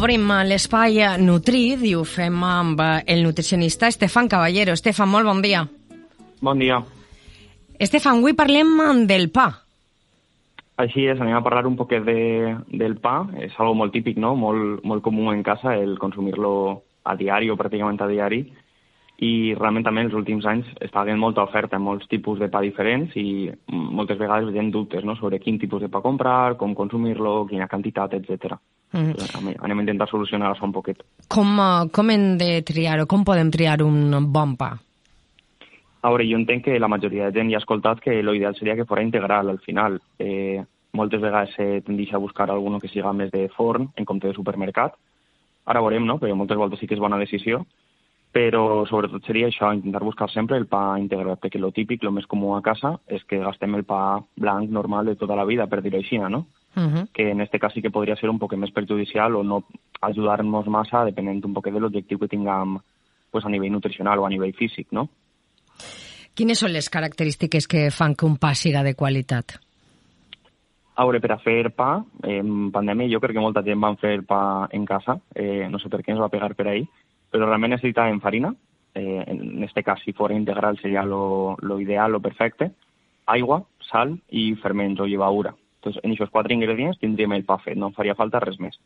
Obrim l'espai Nutrit i ho fem amb el nutricionista Estefan Caballero. Estefan, molt bon dia. Bon dia. Estefan, avui parlem del pa. Així és, anem a parlar un poquet de, del pa. És algo molt típic, no? Molt, molt comú en casa el consumir-lo a diari o pràcticament a diari i realment també els últims anys està havent molta oferta en molts tipus de pa diferents i moltes vegades veiem dubtes no? sobre quin tipus de pa comprar, com consumir-lo, quina quantitat, etc. Mm. Anem a intentar solucionar-ho un poquet. Com, com hem de triar o com podem triar un bon pa? A veure, jo entenc que la majoria de gent ja ha escoltat que l'ideal seria que fos integral al final. Eh, moltes vegades se tendeix a buscar alguno que siga més de forn en compte de supermercat. Ara veurem, no?, perquè moltes voltes sí que és bona decisió, però sobretot seria això, intentar buscar sempre el pa integral, perquè lo típic, lo més comú a casa, és que gastem el pa blanc normal de tota la vida, per dir-ho així, no? Uh -huh. que en este cas sí que podria ser un poc més perjudicial o no ajudar-nos massa, depenent un poc de l'objectiu que tinguem pues, a nivell nutricional o a nivell físic, no? Quines són les característiques que fan que un pa siga de qualitat? A veure, per a fer pa, en pandèmia jo crec que molta gent van fer pa en casa, eh, no sé per què ens va pegar per ahir, però realment necessitàvem farina, eh, en este cas si fos integral seria lo, lo ideal, lo perfecte, aigua, sal i ferments o llevaura. Entonces, en aquests quatre ingredients tindríem el pa fet, no faria falta res més.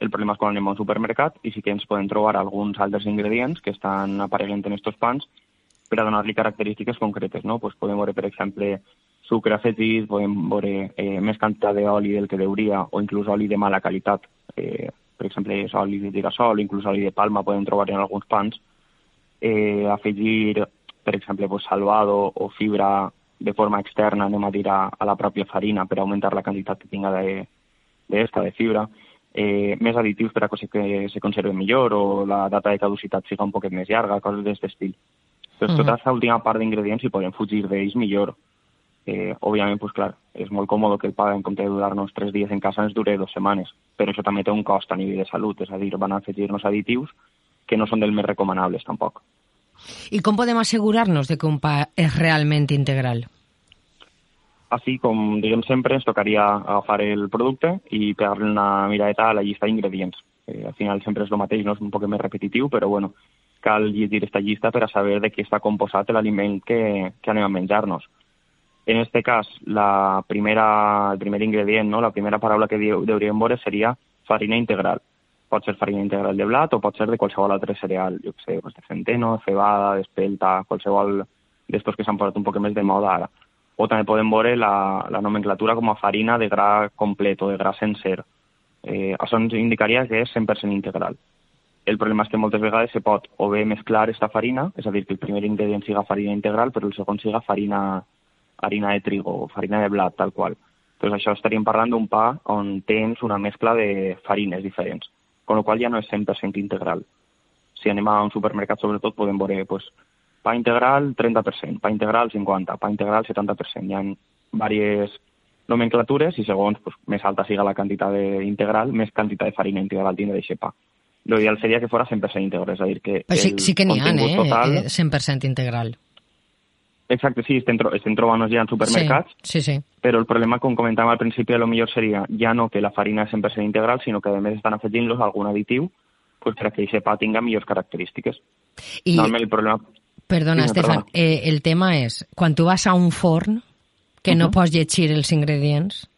El problema és quan anem a un supermercat i sí que ens podem trobar alguns altres ingredients que estan apareguent en aquests pans per a donar-li característiques concretes. No? Pues podem veure, per exemple, sucre afegit, podem veure eh, més quantitat d'oli del que deuria o inclús oli de mala qualitat. Eh, per exemple, oli de girassol, inclús oli de palma podem trobar en alguns pans. Eh, afegir, per exemple, pues, salvado o fibra de forma externa, anem a dir, a, a la pròpia farina per augmentar la quantitat que tinga d'esta, de, de fibra. Eh, més additius per a que se conserve millor o la data de caducitat siga un poquet més llarga, coses d'aquest estil. Doncs tota aquesta última part d'ingredients, si podem fugir d'ells, millor. Eh, òbviament, pues, clar, és molt còmode que el pa, en compte de durar-nos tres dies en casa, ens dure dues setmanes, però això també té un cost a nivell de salut, és a dir, van a afegir-nos additius que no són del més recomanables, tampoc. I com podem assegurar-nos de que un pa és realment integral? Així, com diguem sempre, ens tocaria agafar el producte i pegar-li una miradeta a la llista d'ingredients. Eh, al final sempre és el mateix, no és un poc més repetitiu, però bueno, cal llegir aquesta llista per a saber de què està composat l'aliment que, que anem a menjar-nos. En este cas, la primera, el primer ingredient, no? la primera paraula que hauríem veure seria farina integral. Pot ser farina integral de blat o pot ser de qualsevol altre cereal, jo sé, pues de centeno, cebada, d'espelta, qualsevol d'estos que s'han posat un poc més de moda ara. O també podem veure la, la nomenclatura com a farina de gra complet o de gra sencer. Eh, això ens indicaria que és 100% integral. El problema és que moltes vegades se pot o bé mesclar esta farina, és a dir, que el primer ingredient siga farina integral, però el segon siga farina harina de trigo o farina de blat, tal qual. Doncs això estaríem parlant d'un pa on tens una mescla de farines diferents, con lo qual ja no és 100% integral. Si anem a un supermercat, sobretot, podem veure pues, pa integral 30%, pa integral 50%, pa integral 70%. Hi ha diverses nomenclatures i segons pues, més alta siga la quantitat integral, més quantitat de farina integral tindrà d'aquest pa. L'ideal seria que fos 100% integral, és a dir, que Però sí, sí que n'hi ha, eh? Total... 100% integral. Exacte, sí, estem, tro estem trobant-nos ja en supermercats, sí, sí, sí. però el problema, com comentàvem al principi, lo millor seria ja no que la farina és 100% integral, sinó que a més estan afegint-los algun additiu pues, per a que aquest pa tinga millors característiques. I... Normalment el problema... Perdona, sí, Estefan, perdona. eh, el tema és, quan tu vas a un forn que uh -huh. no pots llegir els ingredients,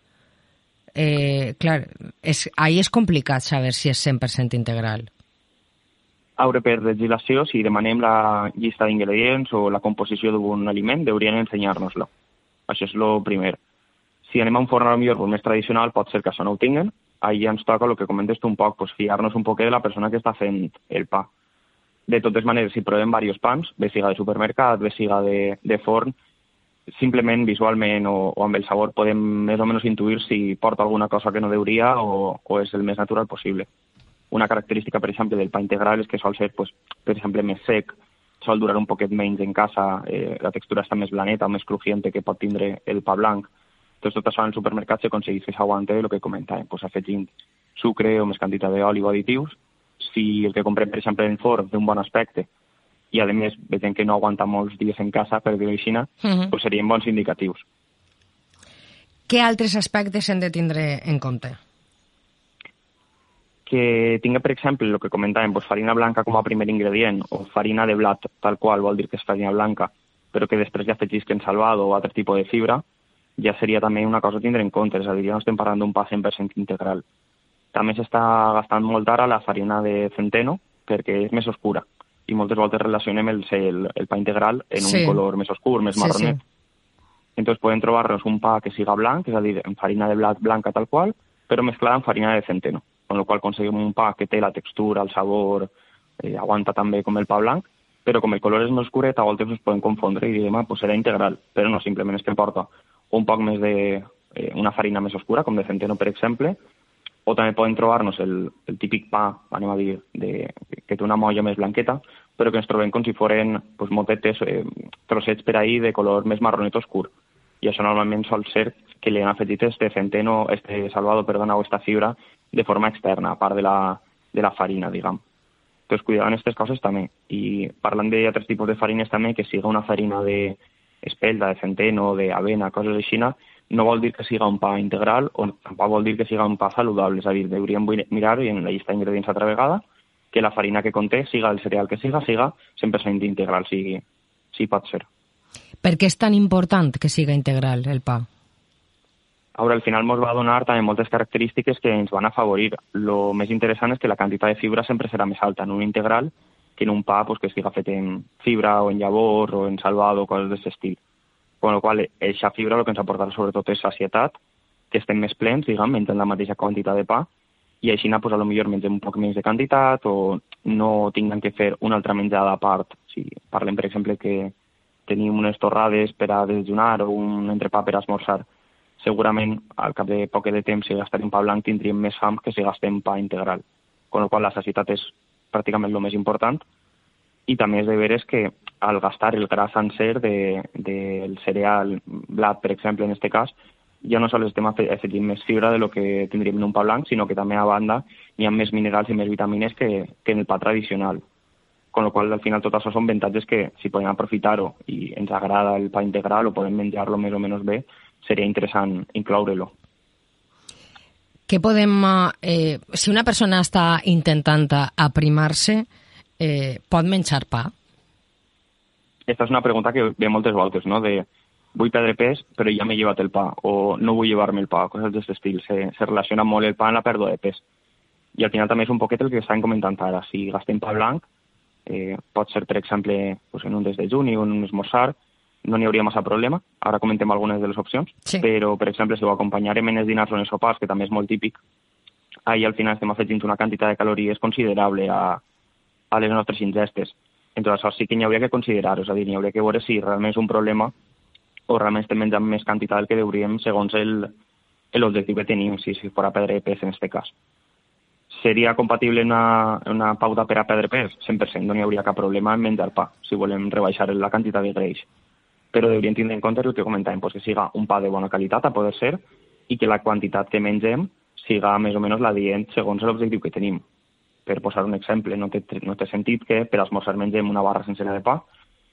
eh, clar, és, ahí és complicat saber si és 100% integral. Aure, per legislació, si demanem la llista d'ingredients o la composició d'un aliment, deurien ensenyar-nos-lo. Això és el primer. Si anem a un forn millor més tradicional, pot ser que això no ho tinguen. Ahí ens toca el que comentes tu un poc, pues, fiar-nos un poc de la persona que està fent el pa. De totes maneres, si provem diversos pans, bé siga de supermercat, bé siga de, de forn, simplement visualment o, o amb el sabor podem més o menys intuir si porta alguna cosa que no deuria o, o és el més natural possible. Una característica, per exemple, del pa integral és que sol ser, pues, per exemple, més sec, sol durar un poquet menys en casa, eh, la textura està més blaneta, més crujiente que pot tindre el pa blanc. Doncs tot això en el supermercat s'aconsegueix que s'aguante el que comentàvem, pues, afegint sucre o més quantitat d'oli o additius. Si el que comprem, per exemple, en forn té un bon aspecte i, a més, veiem que no aguanta molts dies en casa, per dir-ho així, uh -huh. pues serien bons indicatius. Què altres aspectes hem de tindre en compte? Que tingui, per exemple, el que comentàvem, doncs farina blanca com a primer ingredient o farina de blat, tal qual, vol dir que és farina blanca, però que després ja afegisquen salvado o altre tipus de fibra, ja seria també una cosa a tindre en compte, és a dir, ja no estem parlant d'un pa 100% integral. També s'està gastant molt ara la farina de centeno perquè és més oscura i moltes voltes relacionem el, el, el pa integral en sí. un color més oscur, més marronet. Sí, sí. Entonces podem trobar-nos un pa que siga blanc, és a dir, en farina de blat blanca tal qual, però mesclada amb farina de centeno, con lo qual aconseguim un pa que té la textura, el sabor, eh, aguanta també com el pa blanc, però com el color és més oscuret, a voltes us podem confondre i ah, pues serà integral, però no, simplement és que porta un poc més de eh, una farina més oscura, com de centeno, per exemple, o també poden trobar-nos el, el típic pa, anem a dir, de, que té una molla més blanqueta, però que ens trobem com si foren pues, motetes, eh, trossets per ahir de color més marronet oscur. I això normalment sol ser que li han afegit este centeno, este salvado, perdona, o esta fibra de forma externa, a part de la, de la farina, diguem. Entonces, cuidado en aquestes coses també. I parlant d'altres tipus de farines també, que siga una farina de espelta, de centeno, de avena, coses així, no vol dir que siga un pa integral o tampoc vol dir que siga un pa saludable. És a dir, hauríem mirar en la llista d'ingredients altra vegada que la farina que conté, siga el cereal que siga, siga 100% integral, si, si pot ser. Per què és tan important que siga integral el pa? Ara, al final ens va donar també moltes característiques que ens van afavorir. Lo més interessant és que la quantitat de fibra sempre serà més alta en un integral que en un pa pues, que estigui fet en fibra o en llavor o en salvado o coses d'aquest estil con la qual eixa fibra el que ens aportarà sobretot és sacietat, que estem més plens, diguem, mentre la mateixa quantitat de pa, i així pues, a lo millor mengem un poc més de quantitat o no tinguem que fer una altra menjada a part. Si parlem, per exemple, que tenim unes torrades per a desjunar o un entrepà per a esmorzar, segurament al cap de poc de temps, si gastarem pa blanc, tindríem més fam que si gastem pa integral. Con la qual la sacietat és pràcticament el més important. I també és de veres que al gastar el gra sencer del de, de cereal blat, per exemple, en aquest cas, ja no sols estem afegint més fibra de lo que tindríem en un pa blanc, sinó que també a banda hi ha més minerals i més vitamines que, que en el pa tradicional. Con lo qual, al final, tot això són avantatges que, si podem aprofitar-ho i ens agrada el pa integral o podem menjar-lo més o menys bé, seria interessant incloure-lo. Què podem... Eh, si una persona està intentant aprimar-se, eh, pot menjar pa? esta és una pregunta que ve moltes voltes, no? de vull perdre pes, però ja m'he llevat el pa, o no vull llevar-me el pa, coses d'aquest estil. Se, se relaciona molt el pa amb la pèrdua de pes. I al final també és un poquet el que estàvem comentant ara. Si gastem pa blanc, eh, pot ser, per exemple, pues en un desdejuni o en un esmorzar, no n'hi hauria massa problema. Ara comentem algunes de les opcions, sí. però, per exemple, si ho acompanyarem en els dinars o en els sopars, que també és molt típic, ahir al final estem afegint una quantitat de calories considerable a, a les nostres ingestes. Entonces, això sí que n'hi hauria que considerar, és a dir, n'hi hauria que veure si realment és un problema o realment estem menjant més quantitat del que hauríem segons l'objectiu que tenim, si, si fos a perdre pes en aquest cas. Seria compatible una, una pauta per a perdre pes? 100%, no n'hi hauria cap problema en menjar pa, si volem rebaixar la quantitat de greix. Però hauríem tindre en compte el que comentàvem, pues, que siga un pa de bona qualitat, a poder ser, i que la quantitat que mengem siga més o menys la dient segons l'objectiu que tenim per posar un exemple, no té, no té sentit que per esmorzar mengem una barra sencera de pa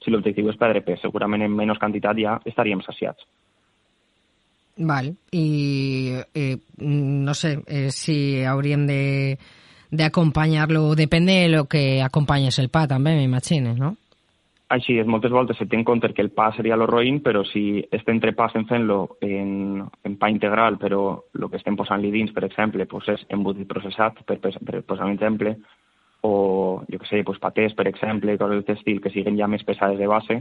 si l'objectiu és perdre pes. Segurament en menys quantitat ja estaríem saciats. Val, i eh, no sé eh, si hauríem de d'acompanyar-lo, depèn de lo que acompanyes el pa també, m'imagines, no? Així és, moltes voltes se té en compte que el pa seria lo roïn, però si este entrepà estem fent-lo en, en pa integral, però el que estem posant-li dins, per exemple, pues és embotit processat, per, per, per posar un exemple, o, jo que sé, pues patés, per exemple, coses d'aquest estil que siguin ja més pesades de base,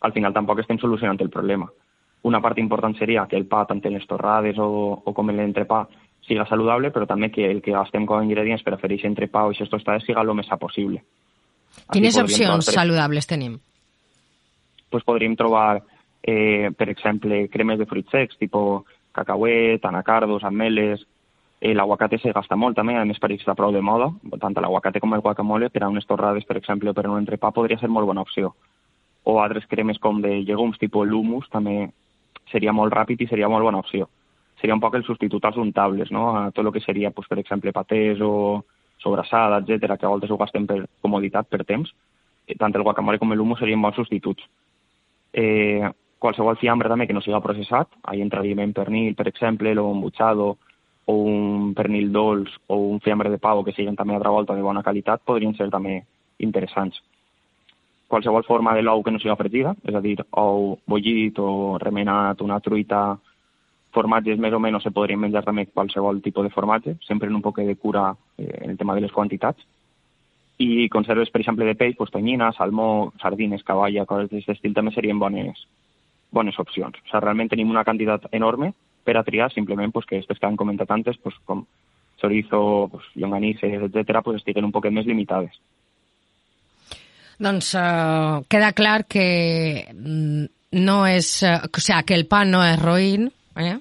al final tampoc estem solucionant el problema. Una part important seria que el pa, tant en les torrades o, o com en l'entrepà, siga saludable, però també que el que gastem com a ingredients per a fer aquest entrepà o aquestes tostades siga el més possible. Quines opcions trobar, saludables tenim? Pues podríem trobar, eh, per exemple, cremes de fruits secs, tipus cacauet, anacardos, ameles, eh, l'aguacate se gasta molt també, a més pareix està prou de moda, tant l'aguacate com el guacamole, per a unes torrades, per exemple, o per a un entrepà podria ser molt bona opció. O altres cremes com de llegums, tipus l'humus, també seria molt ràpid i seria molt bona opció. Seria un poc el substitut als untables, no? a tot el que seria, pues, per exemple, patés o sobrassada, etc, que a voltes ho gastem per comoditat, per temps, eh, tant el guacamole com l'humo serien bons substituts. Eh, qualsevol fiambre també que no siga processat, ahí entraríem en pernil, per exemple, o embutxado, o un pernil dolç o un fiambre de pavo que siguin també altra volta de bona qualitat podrien ser també interessants. Qualsevol forma de l'ou que no sigui fregida, és a dir, ou bullit o remenat, una truita, formatges més o menys se podrien menjar també qualsevol tipus de formatge, sempre en un poc de cura eh, en el tema de les quantitats. I conserves, per exemple, de peix, pues, tonyina, salmó, sardines, cavalla, coses d'aquest estil també serien bones, bones opcions. O sigui, realment tenim una quantitat enorme per a triar, simplement pues, que aquestes que han comentat antes, pues, com chorizo, pues, llonganisses, etc., pues, estiguen un poquet més limitades. Doncs uh, queda clar que mm, no és... Uh, o sea, que el pa no és roïn, eh?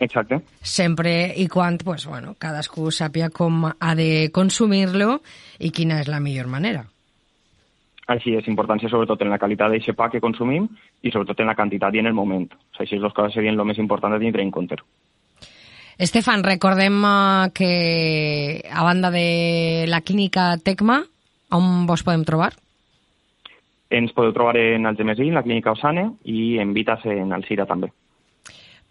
Exacte. Sempre i quan, pues, bueno, cadascú sàpia com ha de consumir-lo i quina és la millor manera. Així és, importància sobretot en la qualitat d'aquest pa que consumim i sobretot en la quantitat i en el moment. O sigui, així les coses serien el més important de tindre en compte. Estefan, recordem eh, que a banda de la clínica Tecma, on vos podem trobar? Ens podeu trobar en Algemesí, en la clínica Osane, i en Vitas en Alcira també.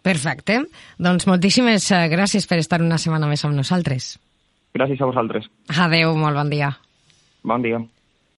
Perfecte. Doncs moltíssimes eh, gràcies per estar una setmana més amb nosaltres. Gràcies a vosaltres. Adeu, molt bon dia. Bon dia.